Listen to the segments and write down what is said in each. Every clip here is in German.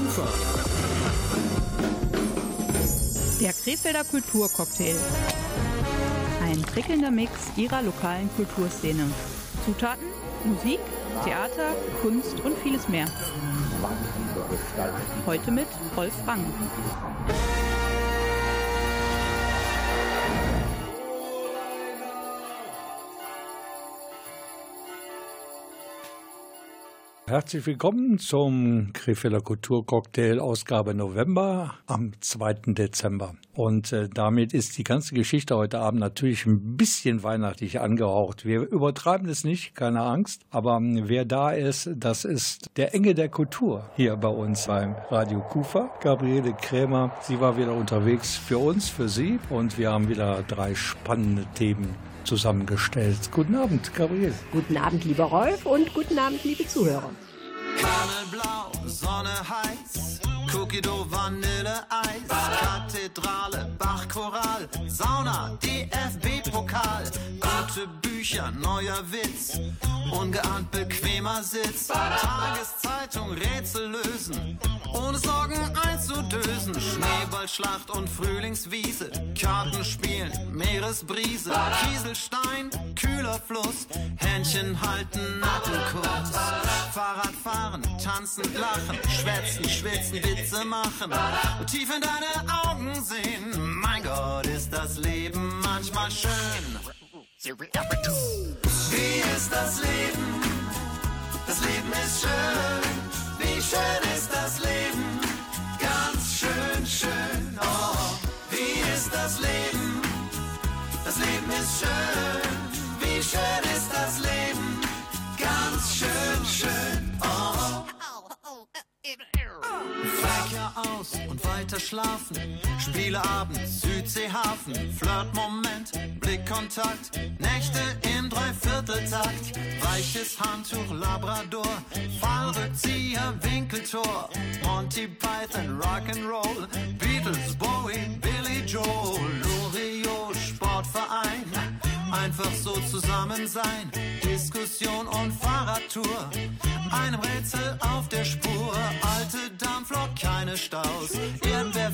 Kufa. Der Krefelder Kulturcocktail. Ein prickelnder Mix ihrer lokalen Kulturszene. Zutaten, Musik, Theater, Kunst und vieles mehr. Heute mit Rolf Rang. Herzlich willkommen zum Krefelder Kulturcocktail Ausgabe November am 2. Dezember. Und äh, damit ist die ganze Geschichte heute Abend natürlich ein bisschen weihnachtlich angehaucht. Wir übertreiben es nicht, keine Angst. Aber ähm, wer da ist, das ist der Enge der Kultur hier bei uns beim Radio Kufa. Gabriele Krämer, sie war wieder unterwegs für uns, für Sie. Und wir haben wieder drei spannende Themen zusammengestellt. Guten Abend, Gabriel. Guten Abend, lieber Rolf, und guten Abend, liebe Zuhörer. Kanelblau, Sonne heiß, Cookie Dough, Vanille Eis, Kathedrale, Bachchoral, Sauna, DFB-Pokal, gute Bücher, neuer Witz, ungeahnt bequemer Sitz, Tageszeitung, Rätsel lösen, ohne Sorgen einzudösen, Schneeballschlacht und Frühlingswiese, Kartenspielen, Meeresbrise, Kieselstein, kühler Fluss, Händchen halten, Nattenkurs, Fahrradfahren, tanzen, lachen, schwätzen, schwitzen, Witze machen, tief in deine Augen sehen, mein Gott, ist das Leben manchmal schön. Wie ist das Leben? Weiter schlafen. Spieleabend, Südseehafen, Flirtmoment, Blickkontakt, Nächte im Dreivierteltakt. Weiches Handtuch, Labrador, Fallrückzieher, Winkeltor, Monty Python, Rock'n'Roll, Beatles, Bowie, Billy Joel, Loriot, Sportverein. Einfach so zusammen sein, Diskussion und Fahrradtour. Einem Rätsel auf der Spur, alte Dampflok, keine Staus. Irgendwer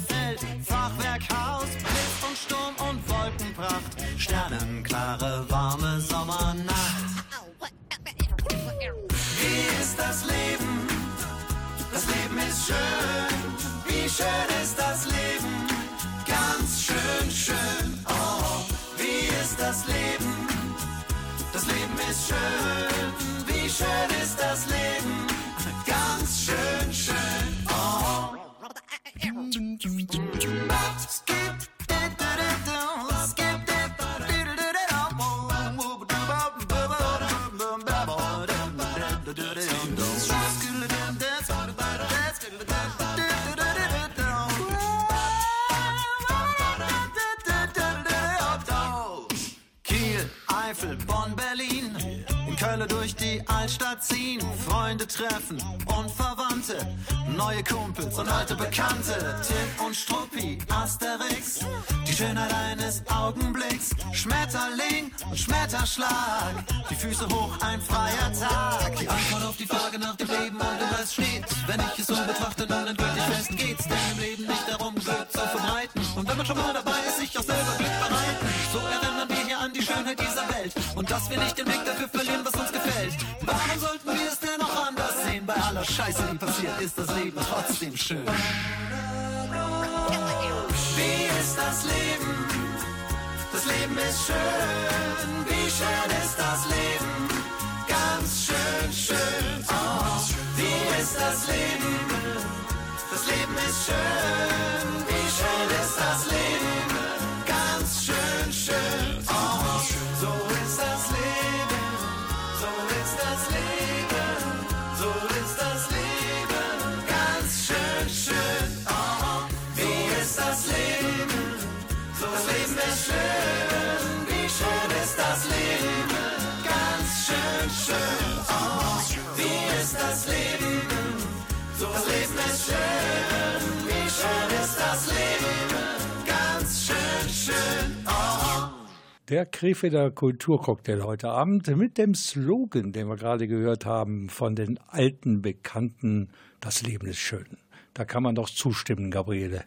Fachwerkhaus, Blitz und Sturm und Wolkenpracht. Sternenklare, warme Sommernacht. Wie ist das Leben? Das Leben ist schön. Wie schön ist das Leben? Ganz schön, schön. Oh, ist das Leben? Das Leben ist schön. Wie schön ist das Leben? Ganz schön, schön. Oh. Kiel, die Altstadt ziehen. Freunde treffen und Verwandte. Neue Kumpels und alte Bekannte. Tim und Struppi, Asterix. Die Schönheit eines Augenblicks. Schmetterling und Schmetterschlag. Die Füße hoch, ein freier Tag. Die Antwort auf die Frage nach dem Leben und im Rest steht. Wenn ich es so betrachte, nun endgültig fest geht's. Denn im Leben nicht darum, Glück zu verbreiten. Und wenn man schon mal dabei ist, sich auch selber Glück bereiten. So erinnern wir hier an die Schönheit dieser Welt. Und dass wir nicht den Blick dafür verlieren, was aller Scheiße, die passiert, ist das Leben trotzdem schön. Wie ist das Leben? Das Leben ist schön. Wie schön ist das Leben? Ganz schön, schön. Oh, wie ist das Leben? Das Leben ist schön. Wie schön ist Der Krefelder Kulturcocktail heute Abend mit dem Slogan, den wir gerade gehört haben, von den alten Bekannten, das Leben ist schön. Da kann man doch zustimmen, Gabriele.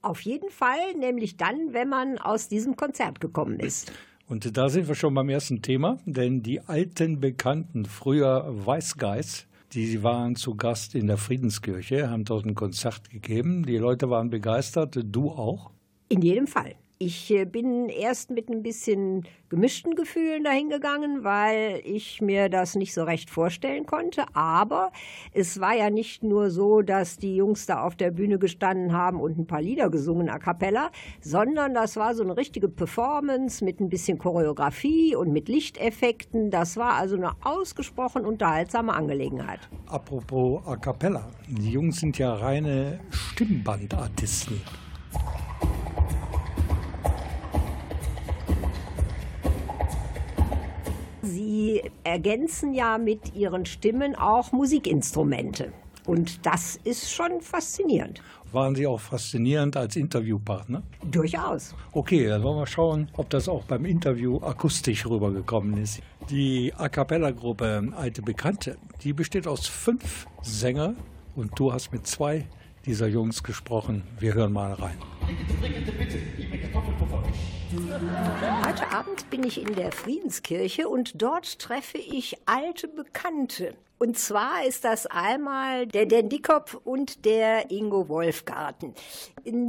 Auf jeden Fall, nämlich dann, wenn man aus diesem Konzert gekommen ist. Und da sind wir schon beim ersten Thema, denn die alten Bekannten, früher Weißgeist, die waren zu Gast in der Friedenskirche, haben dort ein Konzert gegeben. Die Leute waren begeistert, du auch? In jedem Fall. Ich äh, bin erst mit ein bisschen gemischten Gefühlen dahingegangen, weil ich mir das nicht so recht vorstellen konnte. Aber es war ja nicht nur so, dass die Jungs da auf der Bühne gestanden haben und ein paar Lieder gesungen a cappella, sondern das war so eine richtige Performance mit ein bisschen Choreografie und mit Lichteffekten. Das war also eine ausgesprochen unterhaltsame Angelegenheit. Apropos a cappella. Die Jungs sind ja reine Stimmbandartisten. Sie ergänzen ja mit ihren Stimmen auch Musikinstrumente. Und das ist schon faszinierend. Waren Sie auch faszinierend als Interviewpartner? Durchaus. Okay, dann wollen wir schauen, ob das auch beim Interview akustisch rübergekommen ist. Die A Cappella-Gruppe Alte Bekannte, die besteht aus fünf Sänger und du hast mit zwei dieser Jungs gesprochen. Wir hören mal rein. Heute Abend bin ich in der Friedenskirche und dort treffe ich alte Bekannte. Und zwar ist das einmal der Dan Dickkop und der Ingo Wolfgarten.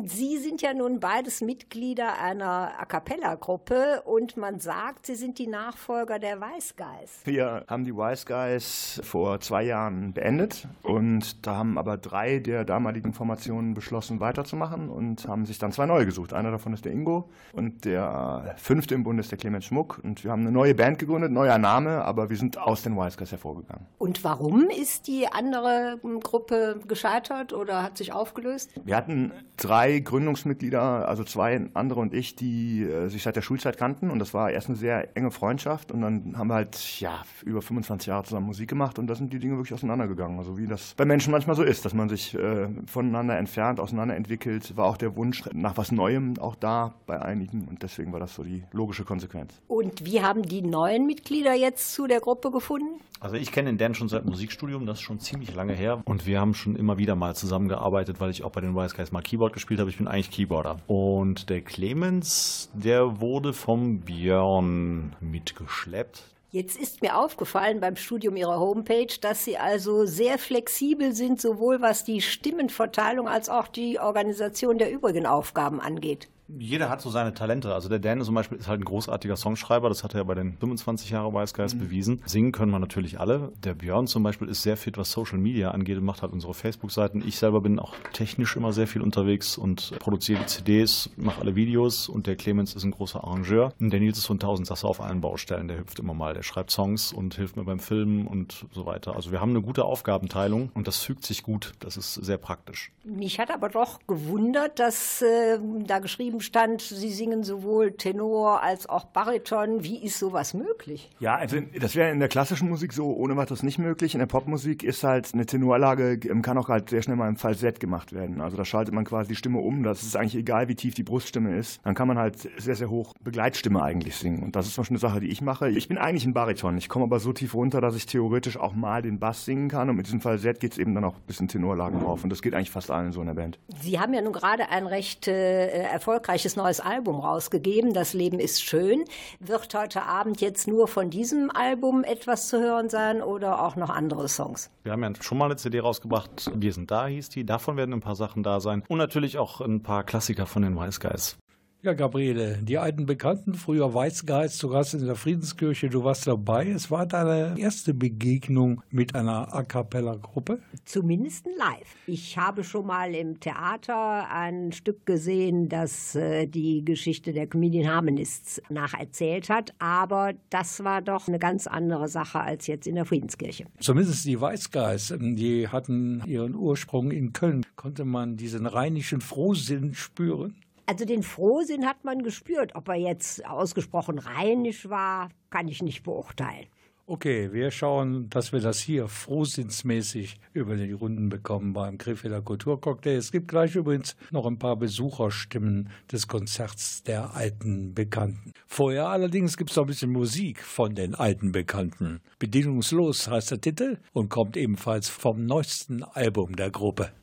Sie sind ja nun beides Mitglieder einer A Cappella-Gruppe und man sagt, sie sind die Nachfolger der Wise Guys. Wir haben die Wise Guys vor zwei Jahren beendet und da haben aber drei der damaligen Formationen beschlossen, weiterzumachen und haben sich dann zwei neue gesucht. Einer davon ist der Ingo und der fünfte im Bund ist der Clemens Schmuck. Und wir haben eine neue Band gegründet, neuer Name, aber wir sind aus den Wise Guys hervorgegangen. Und warum ist die andere Gruppe gescheitert oder hat sich aufgelöst? Wir hatten drei Gründungsmitglieder, also zwei andere und ich, die äh, sich seit der Schulzeit kannten. Und das war erst eine sehr enge Freundschaft. Und dann haben wir halt ja, über 25 Jahre zusammen Musik gemacht. Und da sind die Dinge wirklich auseinandergegangen. Also wie das bei Menschen manchmal so ist, dass man sich äh, voneinander entfernt, auseinanderentwickelt. War auch der Wunsch nach was Neuem auch da bei einigen. Und deswegen war das so die logische Konsequenz. Und wie haben die neuen Mitglieder jetzt zu der Gruppe gefunden? Also ich kenne den Dan schon seit Musikstudium, das ist schon ziemlich lange her. Und wir haben schon immer wieder mal zusammengearbeitet, weil ich auch bei den Wise Guys mal Keyboard gespielt habe. Ich bin eigentlich Keyboarder. Und der Clemens, der wurde vom Björn mitgeschleppt. Jetzt ist mir aufgefallen beim Studium Ihrer Homepage, dass Sie also sehr flexibel sind, sowohl was die Stimmenverteilung als auch die Organisation der übrigen Aufgaben angeht. Jeder hat so seine Talente. Also der Dan zum Beispiel ist halt ein großartiger Songschreiber. Das hat er ja bei den 25 Jahre Wise Guys mhm. bewiesen. Singen können wir natürlich alle. Der Björn zum Beispiel ist sehr fit, was Social Media angeht und macht halt unsere Facebook-Seiten. Ich selber bin auch technisch immer sehr viel unterwegs und produziere die CDs, mache alle Videos. Und der Clemens ist ein großer Arrangeur. Und der Nils ist so ein Tausendsasser auf allen Baustellen. Der hilft immer mal. Der schreibt Songs und hilft mir beim Filmen und so weiter. Also wir haben eine gute Aufgabenteilung und das fügt sich gut. Das ist sehr praktisch. Mich hat aber doch gewundert, dass äh, da geschrieben stand, Sie singen sowohl Tenor als auch Bariton. Wie ist sowas möglich? Ja, also das wäre in der klassischen Musik so, ohne was das nicht möglich. In der Popmusik ist halt eine Tenorlage, kann auch halt sehr schnell mal im Falsett gemacht werden. Also da schaltet man quasi die Stimme um. Das ist eigentlich egal, wie tief die Bruststimme ist. Dann kann man halt sehr, sehr hoch Begleitstimme eigentlich singen. Und das ist zum Beispiel eine Sache, die ich mache. Ich bin eigentlich ein Bariton. Ich komme aber so tief runter, dass ich theoretisch auch mal den Bass singen kann. Und mit diesem Falsett geht es eben dann auch ein bisschen Tenorlagen drauf. Und das geht eigentlich fast allen so in der Band. Sie haben ja nun gerade ein recht äh, erfolgreiches neues Album rausgegeben. Das Leben ist schön. Wird heute Abend jetzt nur von diesem Album etwas zu hören sein oder auch noch andere Songs? Wir haben ja schon mal eine CD rausgebracht. Wir sind da hieß die. Davon werden ein paar Sachen da sein. Und natürlich auch ein paar Klassiker von den Wise Guys. Ja, Gabriele, die alten Bekannten, früher Weißgeiz, du warst in der Friedenskirche, du warst dabei. Es war deine erste Begegnung mit einer A Cappella-Gruppe? Zumindest live. Ich habe schon mal im Theater ein Stück gesehen, das äh, die Geschichte der Comedian Harmonists nacherzählt hat, aber das war doch eine ganz andere Sache als jetzt in der Friedenskirche. Zumindest die Weißgeiz, die hatten ihren Ursprung in Köln. Konnte man diesen rheinischen Frohsinn spüren? Also den Frohsinn hat man gespürt. Ob er jetzt ausgesprochen rheinisch war, kann ich nicht beurteilen. Okay, wir schauen, dass wir das hier frohsinnsmäßig über die Runden bekommen beim Krefelder Kulturcocktail. Es gibt gleich übrigens noch ein paar Besucherstimmen des Konzerts der alten Bekannten. Vorher allerdings gibt es noch ein bisschen Musik von den alten Bekannten. Bedienungslos heißt der Titel und kommt ebenfalls vom neuesten Album der Gruppe.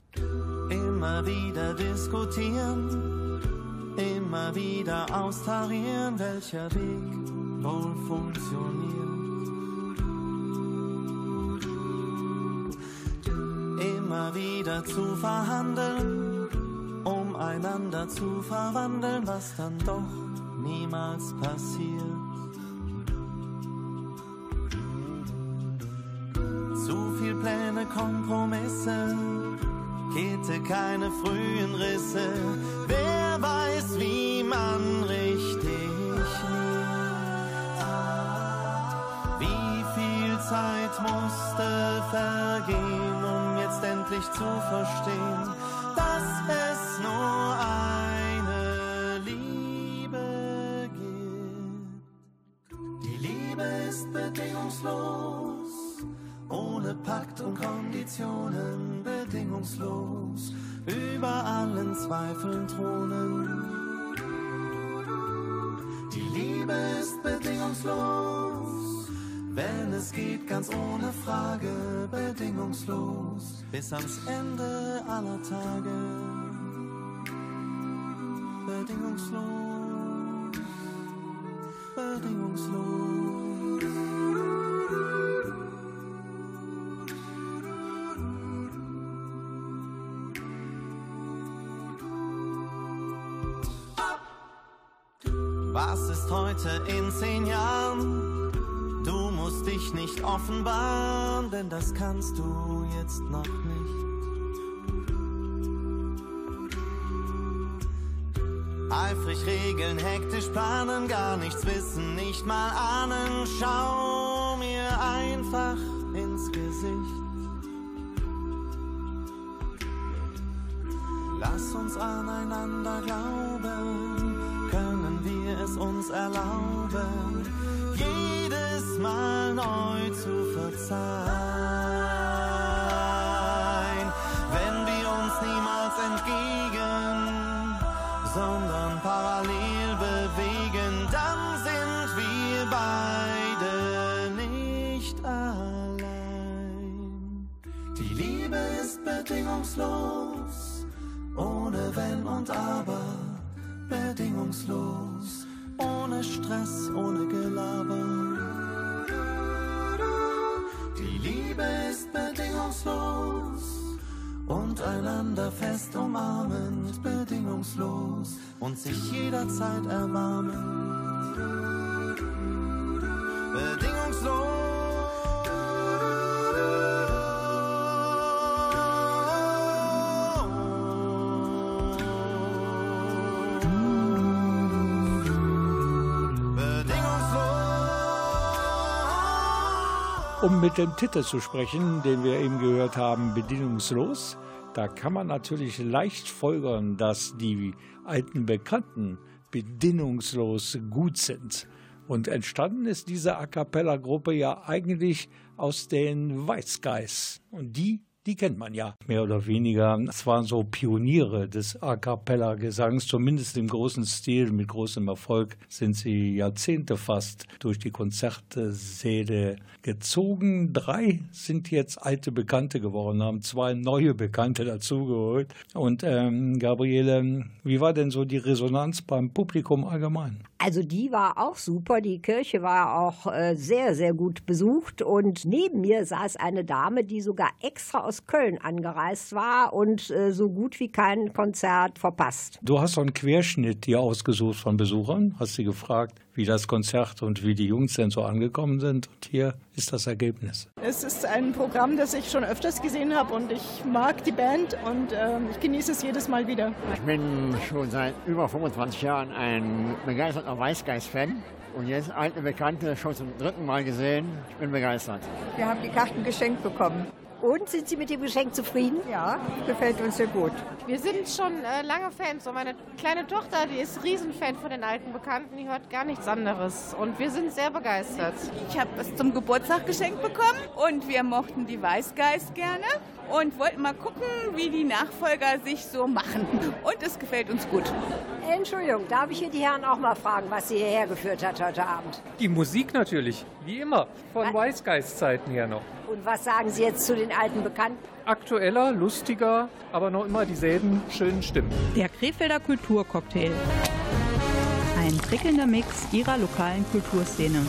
Immer wieder diskutieren, immer wieder austarieren, welcher Weg wohl funktioniert. Immer wieder zu verhandeln, um einander zu verwandeln, was dann doch niemals passiert. Zu viel Pläne, Kompromisse, Kette, keine frühen Risse. Wer weiß, wie man richtig lebt. Wie viel Zeit musste vergehen, um jetzt endlich zu verstehen, dass es nur eine Liebe gibt. Die Liebe ist bedingungslos, ohne Pakt allen Zweifeln thronen. Die Liebe ist bedingungslos, wenn es geht, ganz ohne Frage, bedingungslos, bis ans Ende aller Tage. Bedingungslos, bedingungslos. Was ist heute in zehn Jahren? Du musst dich nicht offenbaren, denn das kannst du jetzt noch nicht. Eifrig regeln, hektisch planen, gar nichts wissen, nicht mal ahnen. Schau mir einfach ins Gesicht. Lass uns aneinander glauben, wir es uns erlauben, jedes Mal neu zu verzeihen. Wenn wir uns niemals entgegen, sondern parallel bewegen, dann sind wir beide nicht allein. Die Liebe ist bedingungslos, ohne Wenn und Aber, bedingungslos, ohne Stress, ohne Gelaber. Die Liebe ist bedingungslos und einander fest umarmend, bedingungslos und sich jederzeit erbarmen. Um mit dem Titel zu sprechen, den wir eben gehört haben, Bedienungslos, da kann man natürlich leicht folgern, dass die alten Bekannten bedingungslos gut sind. Und entstanden ist diese A cappella-Gruppe ja eigentlich aus den Guys. Und die die kennt man ja mehr oder weniger. Es waren so Pioniere des A cappella-Gesangs, zumindest im großen Stil, mit großem Erfolg sind sie Jahrzehnte fast durch die Konzertsäle gezogen. Drei sind jetzt alte Bekannte geworden, haben zwei neue Bekannte dazugeholt. Und ähm, Gabriele, wie war denn so die Resonanz beim Publikum allgemein? Also die war auch super. Die Kirche war auch äh, sehr, sehr gut besucht. Und neben mir saß eine Dame, die sogar extra aus Köln angereist war und äh, so gut wie kein Konzert verpasst. Du hast so einen Querschnitt hier ausgesucht von Besuchern, hast sie gefragt, wie das Konzert und wie die Jungs denn so angekommen sind. Und hier ist das Ergebnis. Es ist ein Programm, das ich schon öfters gesehen habe und ich mag die Band und äh, ich genieße es jedes Mal wieder. Ich bin schon seit über 25 Jahren ein begeisterter Weißgeist-Fan. Und jetzt alte Bekannte schon zum dritten Mal gesehen. Ich bin begeistert. Wir haben die Karten geschenkt bekommen. Und sind Sie mit dem Geschenk zufrieden? Ja, gefällt uns sehr gut. Wir sind schon äh, lange Fans und meine kleine Tochter, die ist Riesenfan von den alten Bekannten, die hört gar nichts anderes und wir sind sehr begeistert. Ich habe es zum Geburtstag geschenkt bekommen und wir mochten die Weißgeist gerne und wollten mal gucken, wie die Nachfolger sich so machen. Und es gefällt uns gut. Entschuldigung, darf ich hier die Herren auch mal fragen, was Sie hierher geführt hat heute Abend? Die Musik natürlich, wie immer, von Wise Guys Zeiten her noch. Und was sagen Sie jetzt zu den alten Bekannten? Aktueller, lustiger, aber noch immer dieselben schönen Stimmen. Der Krefelder Kulturcocktail. Ein prickelnder Mix ihrer lokalen Kulturszene.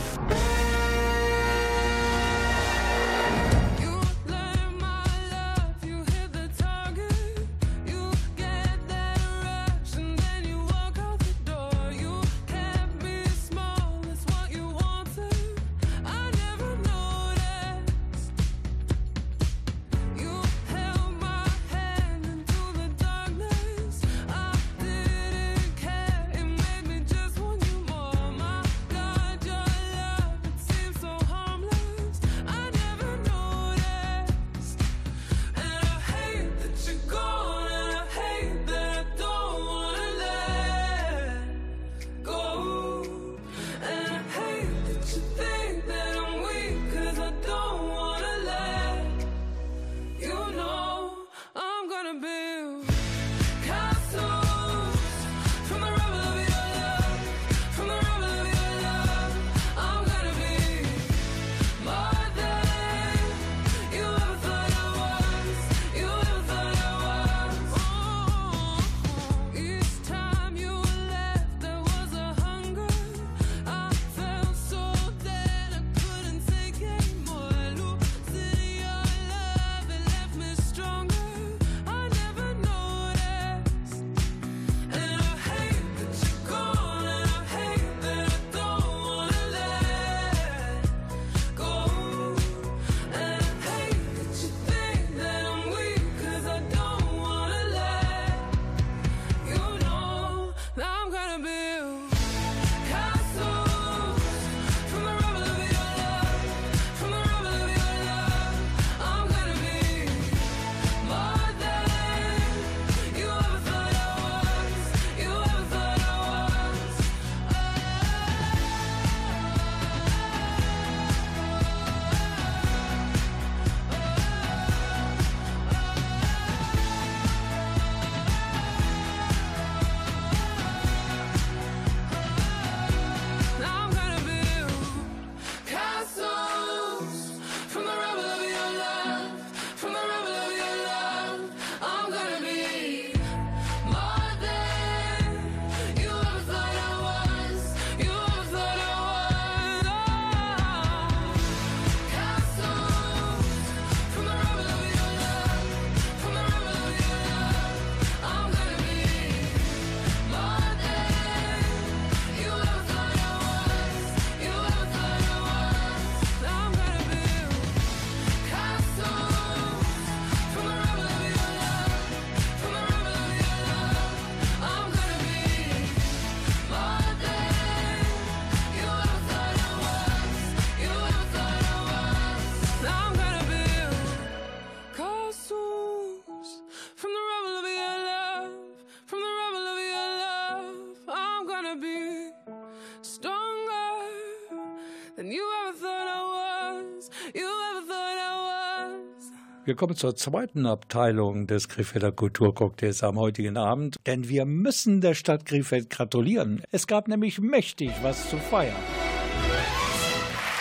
Wir kommen zur zweiten Abteilung des Krefelder Kulturcocktails am heutigen Abend, denn wir müssen der Stadt Krefeld gratulieren. Es gab nämlich mächtig was zu feiern.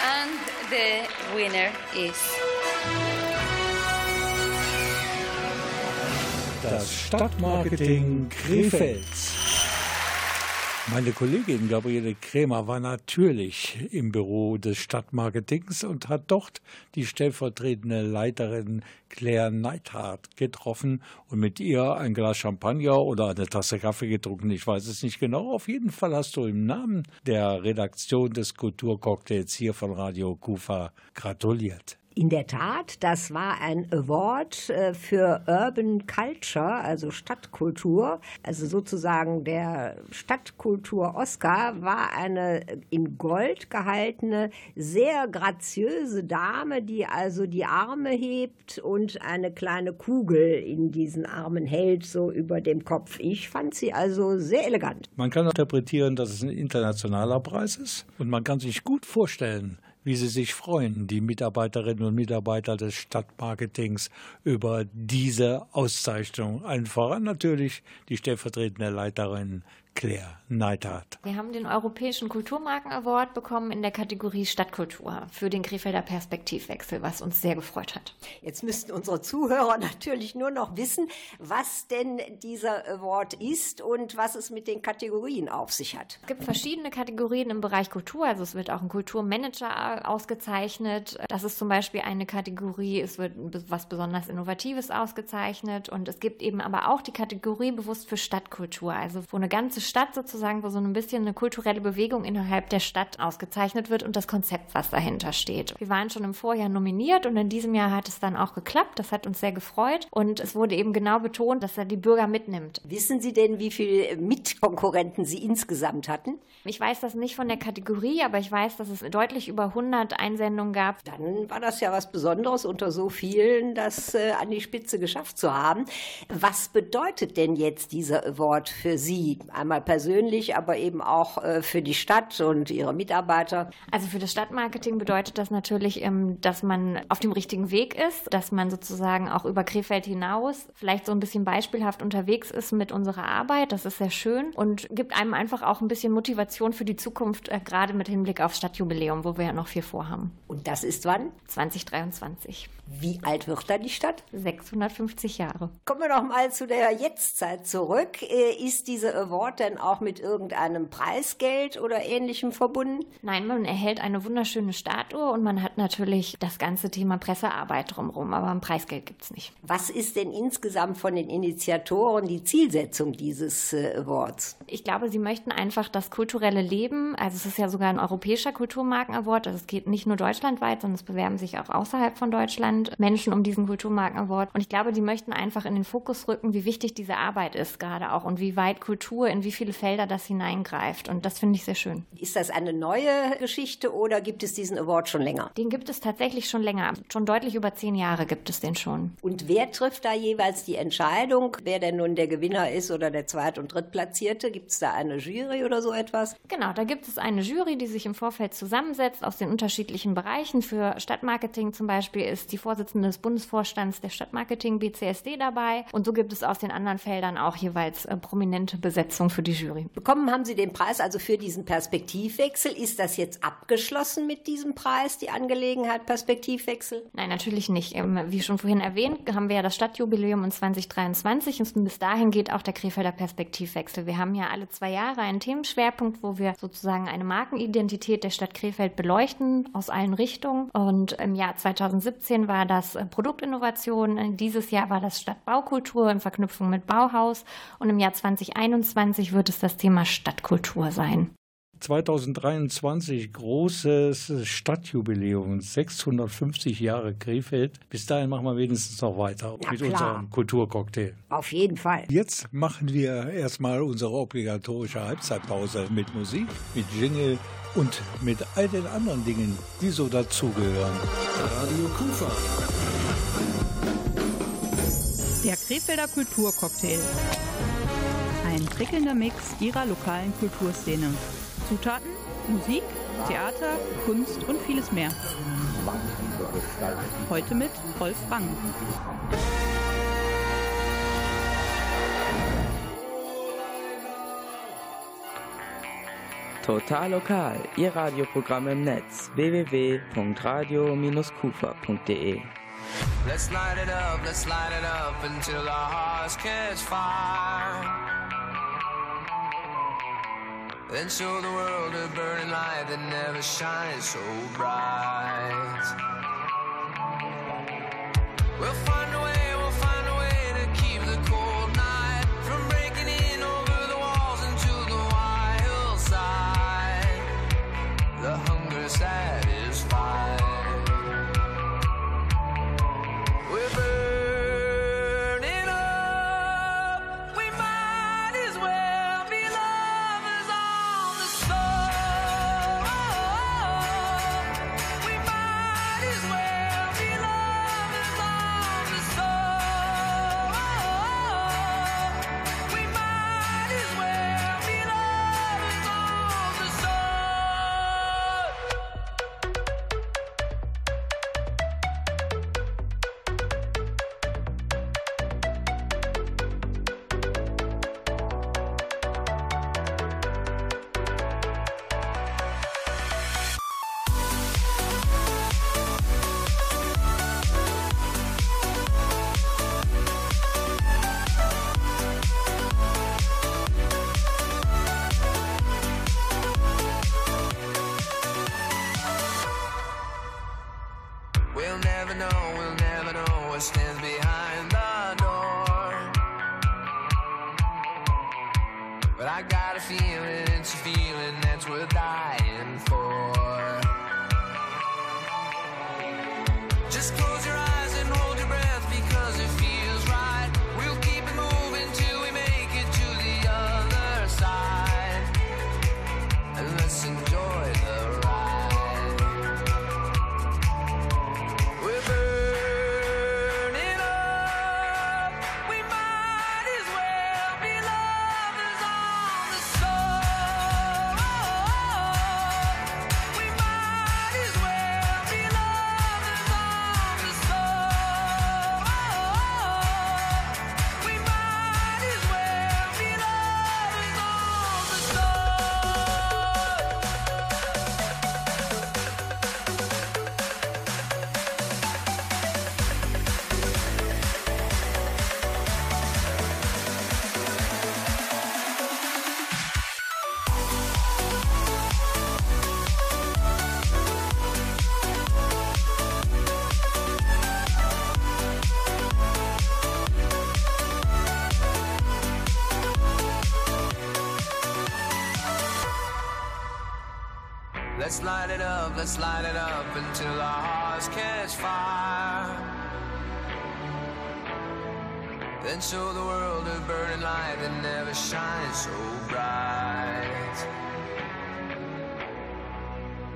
And the winner is Das Stadtmarketing Krefeld. Meine Kollegin Gabriele Krämer war natürlich im Büro des Stadtmarketings und hat dort die stellvertretende Leiterin Claire Neithardt getroffen und mit ihr ein Glas Champagner oder eine Tasse Kaffee getrunken. Ich weiß es nicht genau. Auf jeden Fall hast du im Namen der Redaktion des Kulturcocktails hier von Radio Kufa gratuliert. In der Tat, das war ein Award äh, für Urban Culture, also Stadtkultur. Also sozusagen der Stadtkultur Oscar war eine in Gold gehaltene, sehr graziöse Dame, die also die Arme hebt und eine kleine Kugel in diesen Armen hält, so über dem Kopf. Ich fand sie also sehr elegant. Man kann interpretieren, dass es ein internationaler Preis ist und man kann sich gut vorstellen, wie sie sich freuen, die Mitarbeiterinnen und Mitarbeiter des Stadtmarketings über diese Auszeichnung. Allen voran natürlich die stellvertretende Leiterin Claire Neidhardt. Wir haben den Europäischen Kulturmarken Award bekommen in der Kategorie Stadtkultur für den Krefelder Perspektivwechsel, was uns sehr gefreut hat. Jetzt müssten unsere Zuhörer natürlich nur noch wissen, was denn dieser Award ist und was es mit den Kategorien auf sich hat. Es gibt verschiedene Kategorien im Bereich Kultur. Also es wird auch ein Kulturmanager ausgezeichnet. Das ist zum Beispiel eine Kategorie. Es wird was besonders Innovatives ausgezeichnet. Und es gibt eben aber auch die Kategorie bewusst für Stadtkultur. Also wo eine ganze Stadt sozusagen, wo so ein bisschen eine kulturelle Bewegung innerhalb der Stadt ausgezeichnet wird und das Konzept, was dahinter steht. Wir waren schon im Vorjahr nominiert und in diesem Jahr hat es dann auch geklappt. Das hat uns sehr gefreut. Und es wurde eben genau betont, dass er die Bürger mitnimmt. Wissen Sie denn, wie viele Mitkonkurrenten Sie insgesamt hatten? Ich weiß das nicht von der Kategorie, aber ich weiß, dass es deutlich über 100 Einsendungen gab. Dann war das ja was Besonderes unter so vielen, das äh, an die Spitze geschafft zu haben. Was bedeutet denn jetzt dieser Award für Sie? Einmal persönlich, aber eben auch äh, für die Stadt und Ihre Mitarbeiter? Also für das Stadtmarketing bedeutet das natürlich, ähm, dass man auf dem richtigen Weg ist, dass man sozusagen auch über Krefeld hinaus vielleicht so ein bisschen beispielhaft unterwegs ist mit unserer Arbeit. Das ist sehr schön und gibt einem einfach auch ein bisschen Motivation für die Zukunft, äh, gerade mit Hinblick aufs Stadtjubiläum, wo wir ja noch viel vorhaben. Und das ist wann? 2023. Wie alt wird da die Stadt? 650 Jahre. Kommen wir noch mal zu der Jetztzeit zurück. Äh, ist dieser Award denn auch mit irgendeinem Preisgeld oder ähnlichem verbunden? Nein, man erhält eine wunderschöne Statue und man hat natürlich das ganze Thema Pressearbeit drumherum, aber ein Preisgeld gibt es nicht. Was ist denn insgesamt von den Initiatoren die Zielsetzung dieses äh, Awards? Ich glaube, sie möchten einfach das kulturelle Leben, also es ist ja sogar ein europäischer Kulturmarken-Award, also es geht nicht nur deutschlandweit, sondern es bewerben sich auch außerhalb von Deutschland Menschen um diesen Kulturmarken-Award. Und ich glaube, die möchten einfach in den Fokus rücken, wie wichtig diese Arbeit ist gerade auch und wie weit Kultur in wie viele Felder das hineingreift. Und das finde ich sehr schön. Ist das eine neue Geschichte oder gibt es diesen Award schon länger? Den gibt es tatsächlich schon länger. Schon deutlich über zehn Jahre gibt es den schon. Und wer trifft da jeweils die Entscheidung, wer denn nun der Gewinner ist oder der Zweit- und Drittplatzierte? Gibt es da eine Jury oder so etwas? Genau, da gibt es eine Jury, die sich im Vorfeld zusammensetzt aus den unterschiedlichen Bereichen. Für Stadtmarketing zum Beispiel ist die Vorsitzende des Bundesvorstands der Stadtmarketing BCSD dabei. Und so gibt es aus den anderen Feldern auch jeweils äh, prominente Besetzung für die Jury. Bekommen haben Sie den Preis also für diesen Perspektivwechsel. Ist das jetzt abgeschlossen mit diesem Preis, die Angelegenheit Perspektivwechsel? Nein, natürlich nicht. Ähm, Wie schon vorhin erwähnt, haben wir ja das Stadtjubiläum in 2023 und bis dahin geht auch der Krefelder Perspektivwechsel. Wir haben ja alle zwei Jahre einen Themenschwerpunkt, wo wir sozusagen eine Markenidentität der Stadt Krefeld beleuchten aus allen Richtungen. Und im Jahr 2017 war das äh, Produktinnovation, dieses Jahr war das Stadtbaukultur in Verknüpfung mit Bauhaus und im Jahr 2021 wird es das Thema Stadtkultur sein. 2023 großes Stadtjubiläum, 650 Jahre Krefeld. Bis dahin machen wir wenigstens noch weiter Ja, mit klar. unserem Kulturcocktail. Auf jeden Fall. Jetzt machen wir erstmal unsere obligatorische Halbzeitpause mit Musik, mit Jingle und mit all den anderen Dingen, die so dazugehören. Radio Kufa. Der Krefelder Kulturcocktail. Ein prickelnder Mix ihrer lokalen Kulturszene. Zutaten, Musik, Theater, Kunst und vieles mehr. Heute mit Rolf Rang. Total lokal, Ihr Radioprogramm im Netz www.radio-kufa.de. Let's light it up, let's light it up until our hearts catch fire. Then show the world a burning light that never shines so bright. We'll find a way, let's light it up until our hearts catch fire. Then show the world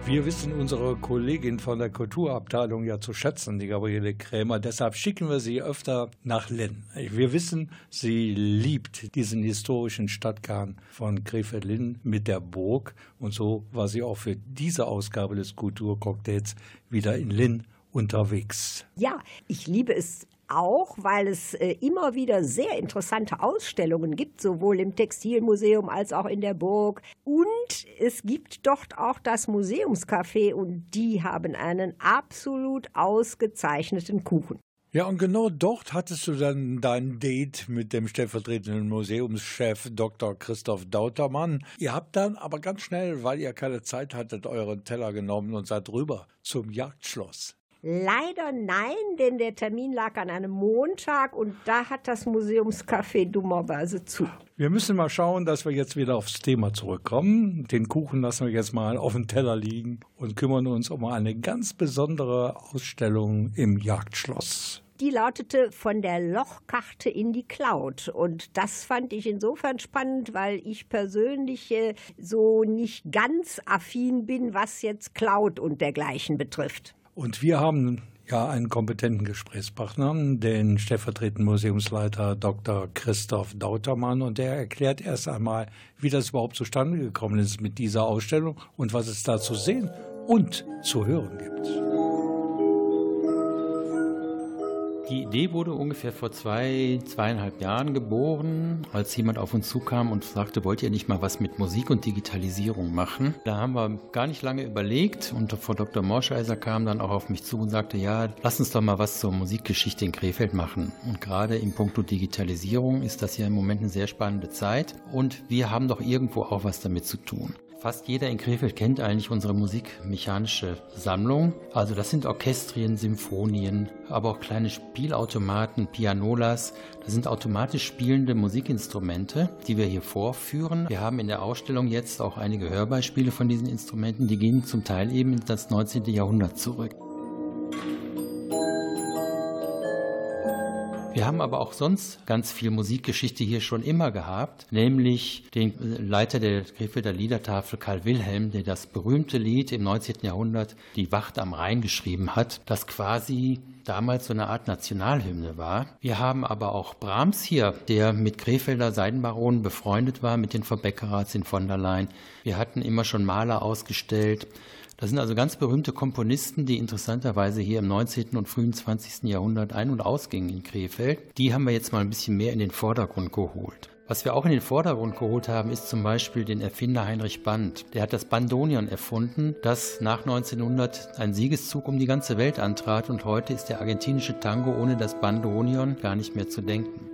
Wir wissen unsere Kollegin von der Kulturabteilung ja zu schätzen, die Gabriele Krämer. Deshalb schicken wir sie öfter nach Linn. Wir wissen, sie liebt diesen historischen Stadtkern von Krefeld-Linn mit der Burg. Und so war sie auch für diese Ausgabe des Kulturcocktails wieder in Linn unterwegs. Ja, ich liebe es auch, weil es äh, immer wieder sehr interessante Ausstellungen gibt, sowohl im Textilmuseum als auch in der Burg. Und es gibt dort auch das Museumscafé und die haben einen absolut ausgezeichneten Kuchen. Ja, und genau dort hattest du dann dein Date mit dem stellvertretenden Museumschef Dr. Christoph Dautermann. Ihr habt dann aber ganz schnell, weil ihr keine Zeit hattet, euren Teller genommen und seid rüber zum Jagdschloss. Leider nein, denn der Termin lag an einem Montag und da hat das Museumscafé dummerweise zu. Wir müssen mal schauen, dass wir jetzt wieder aufs Thema zurückkommen. Den Kuchen lassen wir jetzt mal auf dem Teller liegen und kümmern uns um eine ganz besondere Ausstellung im Jagdschloss. Die lautete von der Lochkarte in die Cloud. Und das fand ich insofern spannend, weil ich persönlich äh, so nicht ganz affin bin, was jetzt Cloud und dergleichen betrifft. Und wir haben ja einen kompetenten Gesprächspartner, den stellvertretenden Museumsleiter Dr. Christoph Dautermann. Und der erklärt erst einmal, wie das überhaupt zustande gekommen ist mit dieser Ausstellung und was es da zu sehen und zu hören gibt. Die Idee wurde ungefähr vor zwei, zweieinhalb Jahren geboren, als jemand auf uns zukam und sagte, wollt ihr nicht mal was mit Musik und Digitalisierung machen? Da haben wir gar nicht lange überlegt und Frau Dr. Morscheiser kam dann auch auf mich zu und sagte, ja, lass uns doch mal was zur Musikgeschichte in Krefeld machen. Und gerade im Punkto Digitalisierung ist das ja im Moment eine sehr spannende Zeit und wir haben doch irgendwo auch was damit zu tun. Fast jeder in Krefeld kennt eigentlich unsere musikmechanische Sammlung. Also das sind Orchestrien, Symphonien, aber auch kleine Spielautomaten, Pianolas. Das sind automatisch spielende Musikinstrumente, die wir hier vorführen. Wir haben in der Ausstellung jetzt auch einige Hörbeispiele von diesen Instrumenten, die gehen zum Teil eben in das 19. Jahrhundert zurück. Wir haben aber auch sonst ganz viel Musikgeschichte hier schon immer gehabt, nämlich den Leiter der Krefelder Liedertafel Karl Wilhelm, der das berühmte Lied im 19. Jahrhundert Die Wacht am Rhein geschrieben hat, das quasi damals so eine Art Nationalhymne war. Wir haben aber auch Brahms hier, der mit Krefelder Seidenbaronen befreundet war, mit den von Beckerath in von der Leyen. Wir hatten immer schon Maler ausgestellt. Das sind also ganz berühmte Komponisten, die interessanterweise hier im 19. und frühen 20. Jahrhundert ein- und ausgingen in Krefeld. Die haben wir jetzt mal ein bisschen mehr in den Vordergrund geholt. Was wir auch in den Vordergrund geholt haben, ist zum Beispiel den Erfinder Heinrich Band. Der hat das Bandonion erfunden, das nach 1900 einen Siegeszug um die ganze Welt antrat und heute ist der argentinische Tango ohne das Bandonion gar nicht mehr zu denken.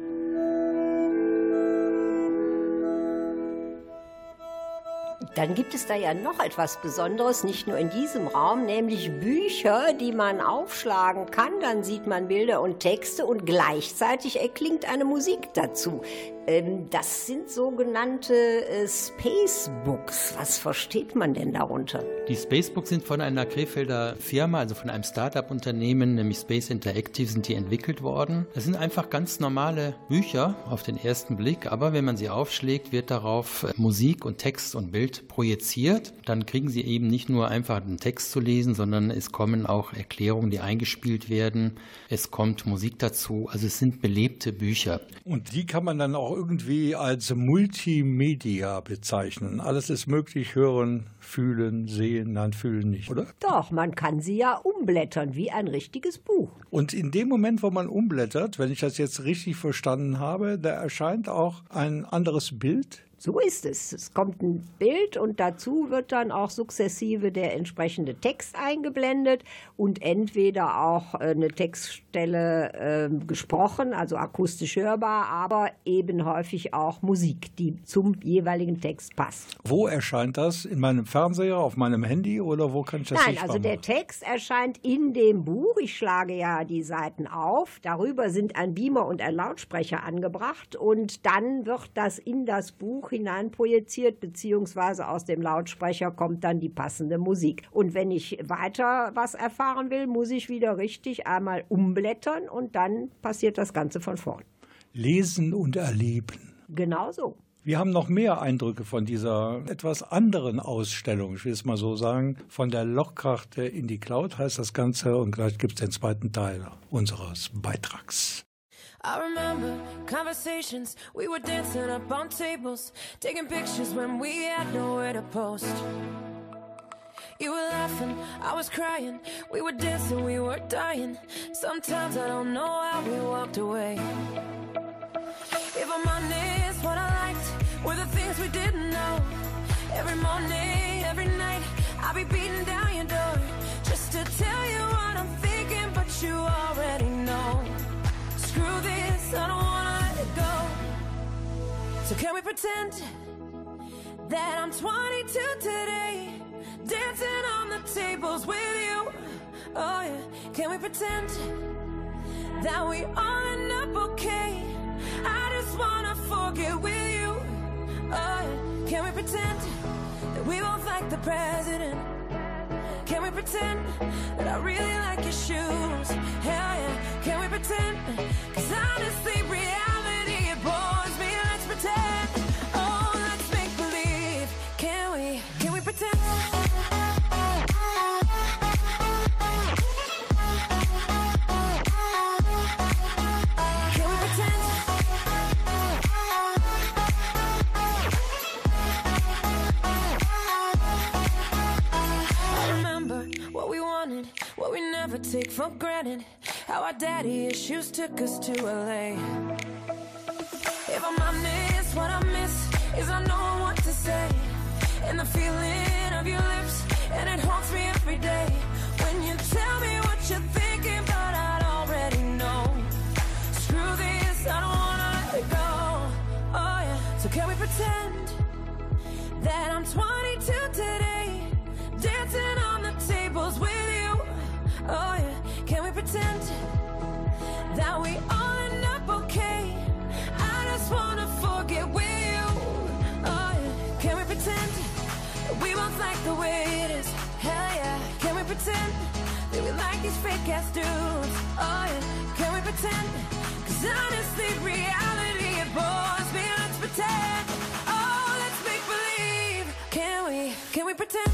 Dann gibt es da ja noch etwas Besonderes, nicht nur in diesem Raum, nämlich Bücher, die man aufschlagen kann. Dann sieht man Bilder und Texte und gleichzeitig erklingt eine Musik dazu. Ähm, das sind sogenannte äh, Spacebooks. Was versteht man denn darunter? Die Spacebooks sind von einer Krefelder Firma, also von einem Start-up-Unternehmen, nämlich Space Interactive, sind die entwickelt worden. Das sind einfach ganz normale Bücher auf den ersten Blick, aber wenn man sie aufschlägt, wird darauf äh, Musik und Text und Bild projiziert. Dann kriegen sie eben nicht nur einfach einen Text zu lesen, sondern es kommen auch Erklärungen, die eingespielt werden. Es kommt Musik dazu. Also es sind belebte Bücher. Und die kann man dann auch irgendwie als Multimedia bezeichnen. Alles ist möglich, hören, fühlen, sehen, nein, fühlen nicht, oder? Doch, man kann sie ja umblättern wie ein richtiges Buch. Und in dem Moment, wo man umblättert, wenn ich das jetzt richtig verstanden habe, da erscheint auch ein anderes Bild so ist es. Es kommt ein Bild und dazu wird dann auch sukzessive der entsprechende Text eingeblendet und entweder auch äh, eine Textstelle äh, gesprochen, also akustisch hörbar, aber eben häufig auch Musik, die zum jeweiligen Text passt. Wo erscheint das? In meinem Fernseher, auf meinem Handy oder wo kann ich das Nein, also der Text erscheint in dem Buch. Ich schlage ja die Seiten auf. Darüber sind ein Beamer und ein Lautsprecher angebracht und dann wird das in das Buch Buch hineinprojiziert, beziehungsweise aus dem Lautsprecher kommt dann die passende Musik. Und wenn ich weiter was erfahren will, muss ich wieder richtig einmal umblättern und dann passiert das Ganze von vorn. Lesen und erleben. Genau so. Wir haben noch mehr Eindrücke von dieser etwas anderen Ausstellung, ich will es mal so sagen. Von der Lochkarte in die Cloud heißt das Ganze und gleich gibt es den zweiten Teil unseres Beitrags. I remember conversations, we were dancing up on tables, taking pictures when we had nowhere to post. You were laughing, I was crying, we were dancing, we were dying. Sometimes I don't know how we walked away. If I'm honest, what I liked were the things we didn't know. Every morning, every night, I'll be beating down your door just to tell you what I'm thinking, but you already. I don't wanna let go. So can we pretend that I'm 22 today? Dancing on the tables with you. Oh yeah, can we pretend that we all end up okay? I just wanna forget with you. Oh yeah, can we pretend that we both like the president? Can we pretend that I really like your shoes? Hell yeah, can we pretend? Cause honestly, reality, what we never take for granted. How our daddy issues took us to LA. If I'm honest, what I miss is I know what to say. And the feeling of your lips, and it haunts me every day. When you tell me what you're thinking, but I already know. Screw this, I don't wanna let it go. Oh yeah, so can we pretend that I'm 22 today? Dancing on the tables with. Oh yeah, can we pretend that we all end up okay? I just wanna forget with you. Oh yeah, can we pretend that we both like the way it is? Hell yeah, can we pretend that we like these fake ass dudes? Oh yeah, can we pretend? Cause honestly, reality it bores me. Let's pretend. Oh, let's make believe. Can we? Can we pretend?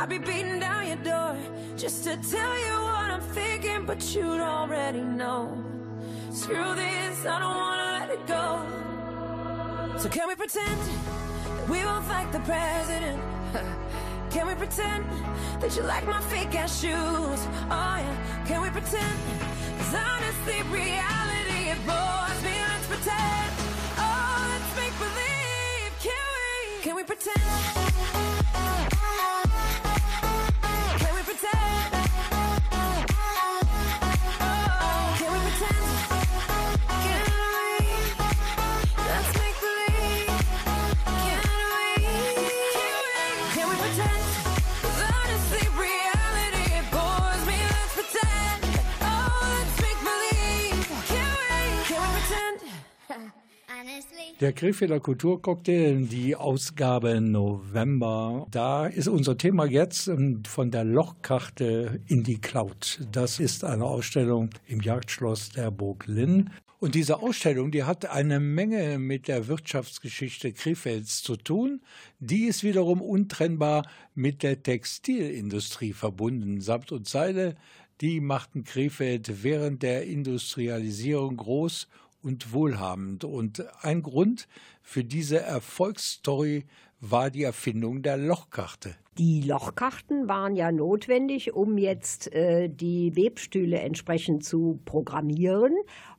I'd be beating down your door just to tell you what I'm thinking, but you'd already know. Screw this, I don't wanna let it go. So can we pretend that we both like the president? Can we pretend that you like my fake ass shoes? Oh yeah, can we pretend? Cause honestly, reality it bores me. Let's pretend. Oh, let's make believe. Can we? Can we pretend? Der Krefelder Kulturcocktail, die Ausgabe November. Da ist unser Thema jetzt ähm, von der Lochkarte in die Cloud. Das ist eine Ausstellung im Jagdschloss der Burg Linn. Und diese Ausstellung, die hat eine Menge mit der Wirtschaftsgeschichte Krefelds zu tun. Die ist wiederum untrennbar mit der Textilindustrie verbunden. Samt und Seide, die machten Krefeld während der Industrialisierung groß und wohlhabend. Und ein Grund für diese Erfolgsstory war die Erfindung der Lochkarte. Die Lochkarten waren ja notwendig, um jetzt äh, die Webstühle entsprechend zu programmieren.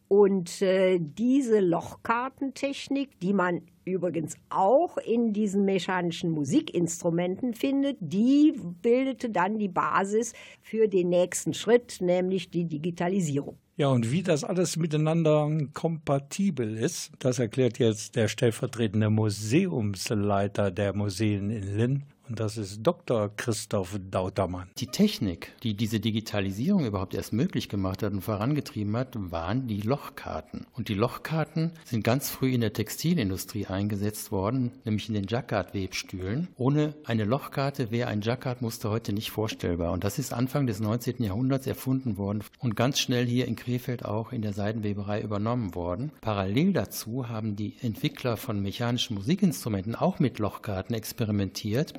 Und äh, diese Lochkartentechnik, die man übrigens auch in diesen mechanischen Musikinstrumenten findet, die bildete dann die Basis für den nächsten Schritt, nämlich die Digitalisierung. Ja, und wie das alles miteinander kompatibel ist, das erklärt jetzt der stellvertretende Museumsleiter der Museen in Linn. Und das ist Dr. Christoph Dautermann. Die Technik, die diese Digitalisierung überhaupt erst möglich gemacht hat und vorangetrieben hat, waren die Lochkarten. Und die Lochkarten sind ganz früh in der Textilindustrie eingesetzt worden, nämlich in den Jacquard-Webstühlen. Ohne eine Lochkarte wäre ein Jacquard-Muster heute nicht vorstellbar. Und das ist Anfang des 19. Jahrhunderts erfunden worden und ganz schnell hier in Krefeld auch in der Seidenweberei übernommen worden. Parallel dazu haben die Entwickler von mechanischen Musikinstrumenten auch mit Lochkarten experimentiert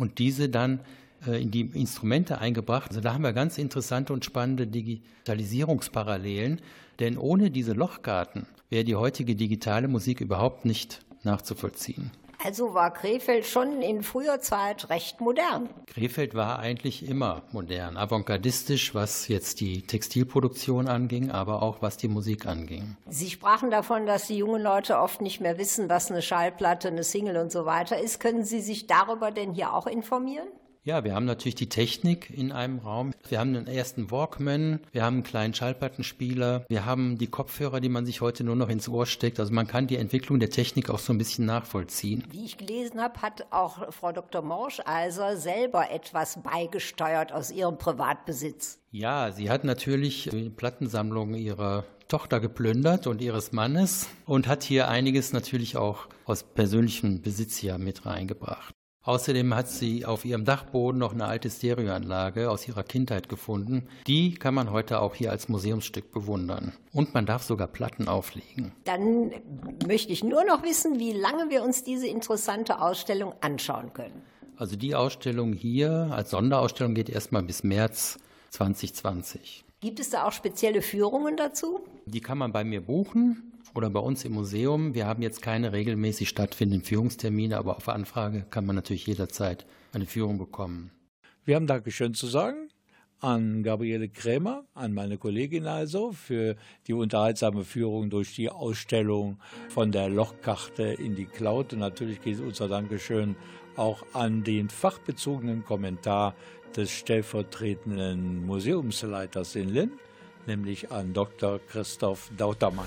und diese dann äh, in die Instrumente eingebracht. Also da haben wir ganz interessante und spannende Digitalisierungsparallelen, denn ohne diese Lochkarten wäre die heutige digitale Musik überhaupt nicht nachzuvollziehen. Also war Krefeld schon in früher Zeit recht modern. Krefeld war eigentlich immer modern, avantgardistisch, was jetzt die Textilproduktion anging, aber auch was die Musik anging. Sie sprachen davon, dass die jungen Leute oft nicht mehr wissen, was eine Schallplatte, eine Single und so weiter ist. Können Sie sich darüber denn hier auch informieren? Ja, wir haben natürlich die Technik in einem Raum. Wir haben den ersten Walkman, wir haben einen kleinen Schallplattenspieler, wir haben die Kopfhörer, die man sich heute nur noch ins Ohr steckt. Also man kann die Entwicklung der Technik auch so ein bisschen nachvollziehen. Wie ich gelesen habe, hat auch Frau Dr. Morscheiser selber etwas beigesteuert aus ihrem Privatbesitz. Ja, sie hat natürlich die Plattensammlung ihrer Tochter geplündert und ihres Mannes und hat hier einiges natürlich auch aus persönlichem Besitz hier mit reingebracht. Außerdem hat sie auf ihrem Dachboden noch eine alte Stereoanlage aus ihrer Kindheit gefunden. Die kann man heute auch hier als Museumsstück bewundern. Und man darf sogar Platten auflegen. Dann möchte ich nur noch wissen, wie lange wir uns diese interessante Ausstellung anschauen können. Also die Ausstellung hier als Sonderausstellung geht erstmal bis März 2020. Gibt es da auch spezielle Führungen dazu? Die kann man bei mir buchen oder bei uns im Museum. Wir haben jetzt keine regelmäßig stattfindenden Führungstermine, aber auf Anfrage kann man natürlich jederzeit eine Führung bekommen. Wir haben Dankeschön zu sagen an Gabriele Krämer, an meine Kollegin also, für die unterhaltsame Führung durch die Ausstellung von der Lochkarte in die Cloud. Und natürlich geht unser Dankeschön auch an den fachbezogenen Kommentar des stellvertretenden Museumsleiters in Linn, nämlich an Dr. Christoph Dautermann.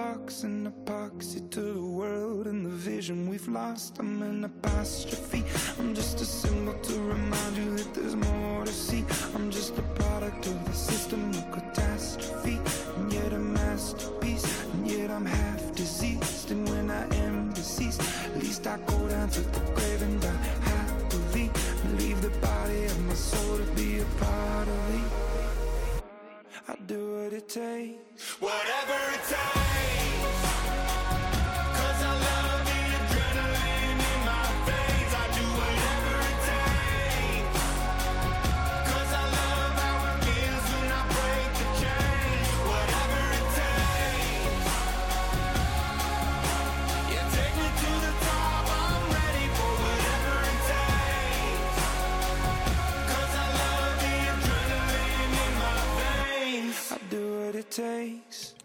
box, an epoxy to the world and the vision we've lost. I'm an apostrophe. I'm just a symbol to remind you that there's more to see. I'm just a product of the system of catastrophe, and yet a masterpiece. And yet I'm half diseased, and when I am deceased, at least I go down to the grave and die happily. And leave the body of my soul to be a part of me. I do what it takes, whatever it takes.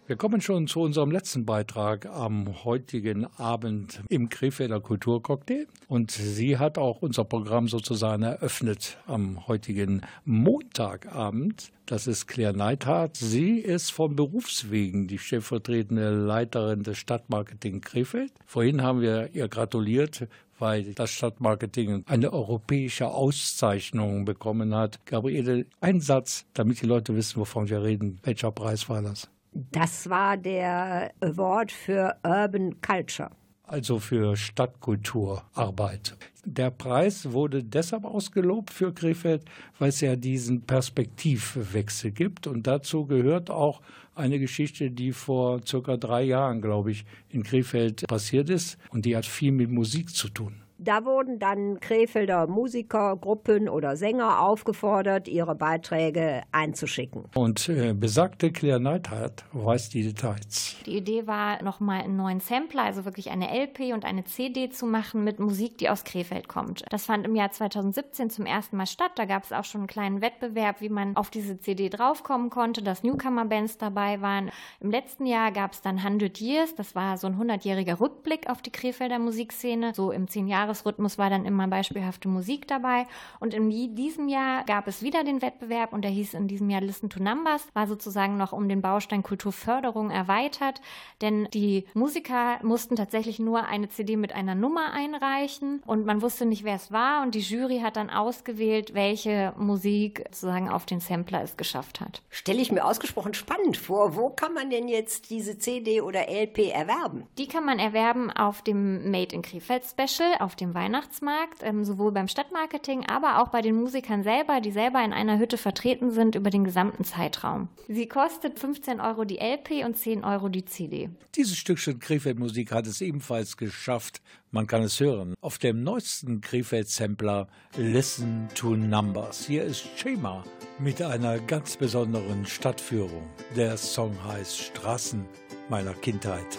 Wir kommen schon zu unserem letzten Beitrag am heutigen Abend im Krefelder Kulturcocktail. Und sie hat auch unser Programm sozusagen eröffnet am heutigen Montagabend. Das ist Claire Neithardt. Sie ist von Berufswegen die stellvertretende Leiterin des Stadtmarketing Krefeld. Vorhin haben wir ihr gratuliert, weil das Stadtmarketing eine europäische Auszeichnung bekommen hat. Gabriele, ein Satz, damit die Leute wissen, wovon wir reden. Welcher Preis war das? Das war der Award für Urban Culture. Also für Stadtkulturarbeit. Der Preis wurde deshalb ausgelobt für Krefeld, weil es ja diesen Perspektivwechsel gibt. Und dazu gehört auch eine Geschichte, die vor circa drei Jahren, glaube ich, in Krefeld passiert ist. Und die hat viel mit Musik zu tun. Da wurden dann Krefelder Musiker, Gruppen oder Sänger aufgefordert, ihre Beiträge einzuschicken. Und äh, besagte Claire Neidhardt weiß die Details. Die Idee war, nochmal einen neuen Sampler, also wirklich eine LP und eine CD zu machen mit Musik, die aus Krefeld kommt. Das fand im Jahr 2017 zum ersten Mal statt. Da gab es auch schon einen kleinen Wettbewerb, wie man auf diese CD draufkommen konnte, dass Newcomer-Bands dabei waren. Im letzten Jahr gab es dann 100 Years, das war so ein 100-jähriger Rückblick auf die Krefelder Musikszene. So im 10-Jahres-Rhythmus war dann immer beispielhafte Musik dabei. Und in diesem Jahr gab es wieder den Wettbewerb und der hieß in diesem Jahr Listen to Numbers, war sozusagen noch um den Baustein Kulturförderung erweitert, denn die Musiker mussten tatsächlich nur eine CD mit einer Nummer einreichen und man wusste nicht, wer es war und die Jury hat dann ausgewählt, welche Musik sozusagen auf den Sampler es geschafft hat. Stelle ich mir ausgesprochen spannend vor. Wo kann man denn jetzt diese CD oder LP erwerben? Die kann man erwerben auf dem Made in Krefeld Special, auf dem Weihnachtsmarkt, ähm, sowohl beim Stadtmarketing, aber auch bei den Musikern selber, die selber in einer Hütte vertreten sind über den gesamten Zeitraum. Sie kostet 15 Euro die LP und 10 Euro die CD. Dieses Stückchen Krefeld-Musik hat es ebenfalls geschafft. Man kann es hören. Auf dem neuesten Krefeld-Sampler Listen to Numbers. Hier ist Schema mit einer ganz besonderen Stadtführung. Der Song heißt Straßen meiner Kindheit.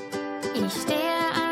Ich stehe an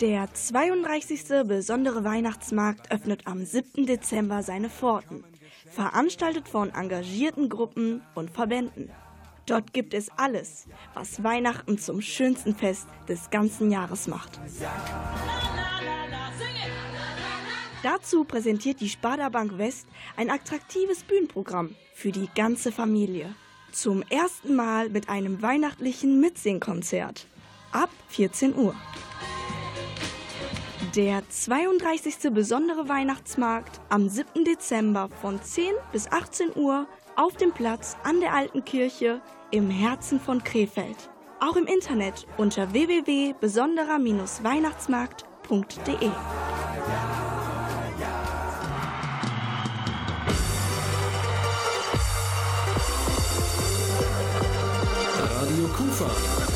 Der 32. besondere Weihnachtsmarkt öffnet am 7. Dezember seine Pforten, veranstaltet von engagierten Gruppen und Verbänden. Dort gibt es alles, was Weihnachten zum schönsten Fest des ganzen Jahres macht. Dazu präsentiert die Sparda Bank West ein attraktives Bühnenprogramm für die ganze Familie. Zum ersten Mal mit einem weihnachtlichen Mitsingkonzert. Ab 14 Uhr. Der 32. besondere Weihnachtsmarkt am 7. Dezember von 10 bis 18 Uhr auf dem Platz an der Alten Kirche im Herzen von Krefeld. Auch im Internet unter www.besonderer-weihnachtsmarkt.de. Radio Kufa.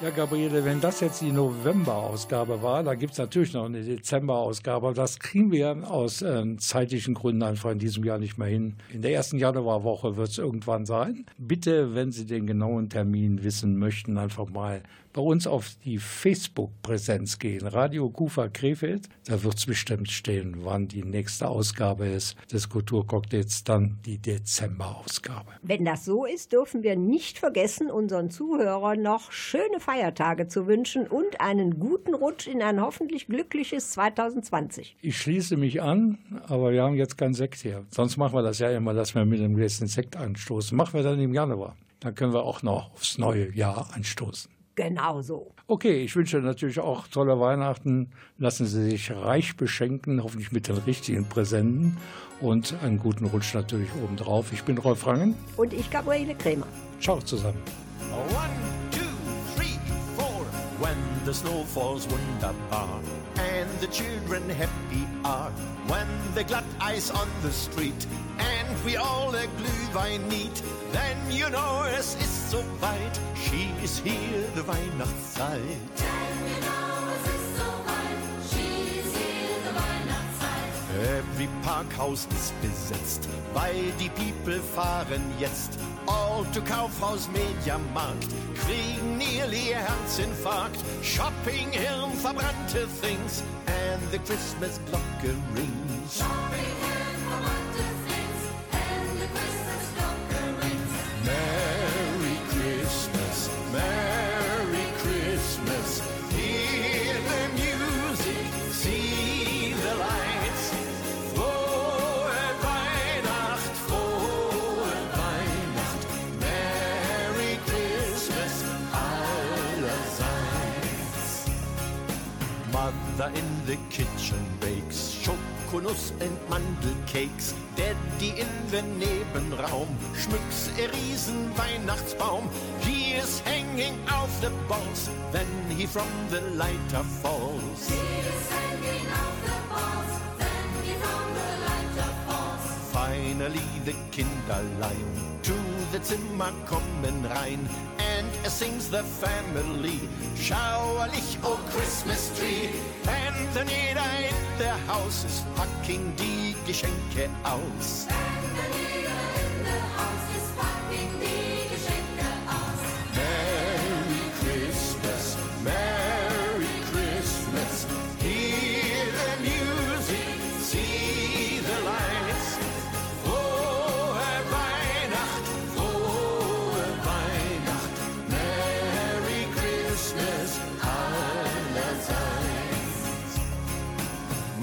Ja, Gabriele, wenn das jetzt die November-Ausgabe war, da gibt es natürlich noch eine Dezember-Ausgabe, das kriegen wir aus ähm, zeitlichen Gründen einfach in diesem Jahr nicht mehr hin. In der ersten Januarwoche wird es irgendwann sein. Bitte, wenn Sie den genauen Termin wissen möchten, einfach mal bei uns auf die Facebook-Präsenz gehen. Radio Kufa Krefeld, da wird es bestimmt stehen, wann die nächste Ausgabe ist des Kulturcocktails, dann die Dezember-Ausgabe. Wenn das so ist, dürfen wir nicht vergessen, unseren Zuhörern noch schöne Feiertage zu wünschen und einen guten Rutsch in ein hoffentlich glückliches 2020. Ich schließe mich an, aber wir haben jetzt keinen Sekt hier. Sonst machen wir das ja immer, dass wir mit einem Gläschen Sekt anstoßen. Machen wir dann im Januar. Dann können wir auch noch aufs neue Jahr anstoßen. Genau so. Okay, ich wünsche natürlich auch tolle Weihnachten. Lassen Sie sich reich beschenken, hoffentlich mit den richtigen Präsenten und einen guten Rutsch natürlich obendrauf. Ich bin Rolf Rangen. Und ich, Gabriele Krämer. Ciao zusammen. One, two, three, four. When the snow falls wunderbar and the children happy are. When the glatt ice on the street and we all a Glühwein need. Then you know es ist so weit. She is here, the Weihnachtszeit. Every Parkhaus ist besetzt, weil die People fahren jetzt. To Kaufhaus, Mediamarkt, kriegen nearly Herzinfarkt. Shopping, Hirn, verbrannte Things, and the Christmas Glocke rings. Merry Mother in the kitchen bakes. Chocolate Schokonuss und Mandelkeks. Daddy in den Nebenraum. Schmücks a riesen Weihnachtsbaum. He is hanging off the balls. When he from the lighter falls. Finally the Kinderlein. To the Zimmer kommen rein er sings the family schauerlich oh Christmas tree and then jeder in der Haus ist packing die Geschenke aus.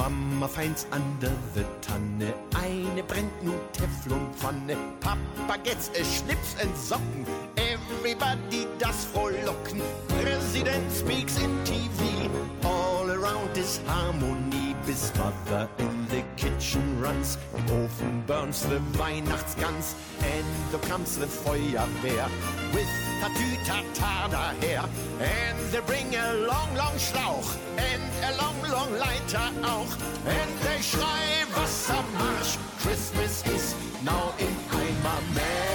Mama finds under the Tanne eine brennt nun Teflonpfanne. Papa gets a Schnips and Socken. Everybody does frohlocken. President speaks in TV. All around is harmony. Bis Mother in the kitchen runs. Im Ofen burns the Weihnachtsgans. And there comes the Feuerwehr. With Tatütata daher. And they bring a long, long Schlauch. And a long, long Leiter auch. And they schrei Wassermarsch. Christmas is now in Eimer. Merry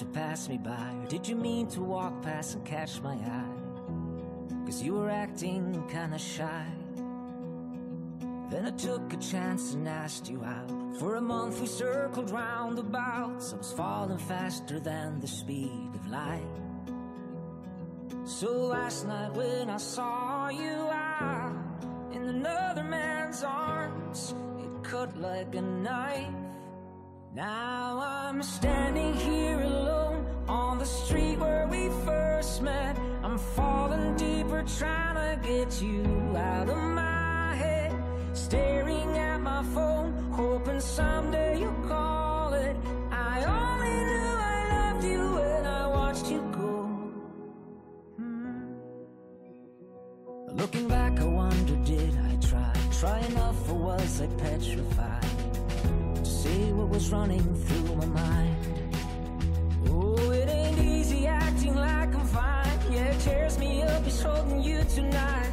to pass me by? Or did you mean to walk past and catch my eye? Cause you were acting kinda shy. Then I took a chance and asked you out. For a month we circled round about. I was falling faster than the speed of light. So last night when I saw you out in another man's arms, it cut like a knife. Now I'm standing here alone on the street where we first met. I'm falling deeper, trying to get you out of my head. Staring at my phone, hoping someday you'll call it. I only knew I loved you when I watched you go. Hmm. Looking back, I wonder, did I try? Try enough, or was I petrified? To say what was running through my mind. Oh, it ain't easy acting like I'm fine. Yeah, it tears me up, it's holding you tonight.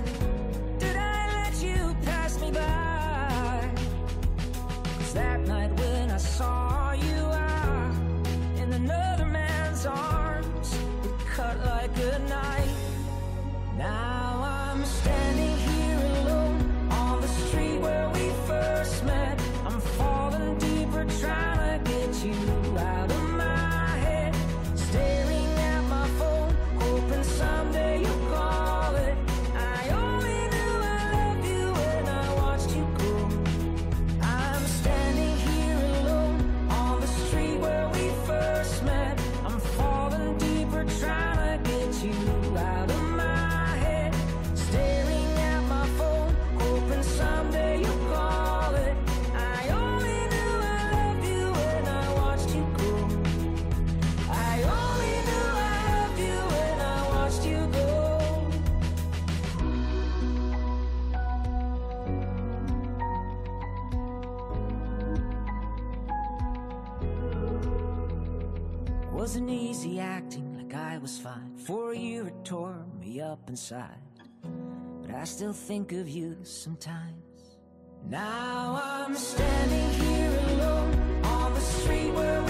Wasn't easy acting like I was fine. For a year it tore me up inside. But I still think of you sometimes. Now I'm standing here alone on the street where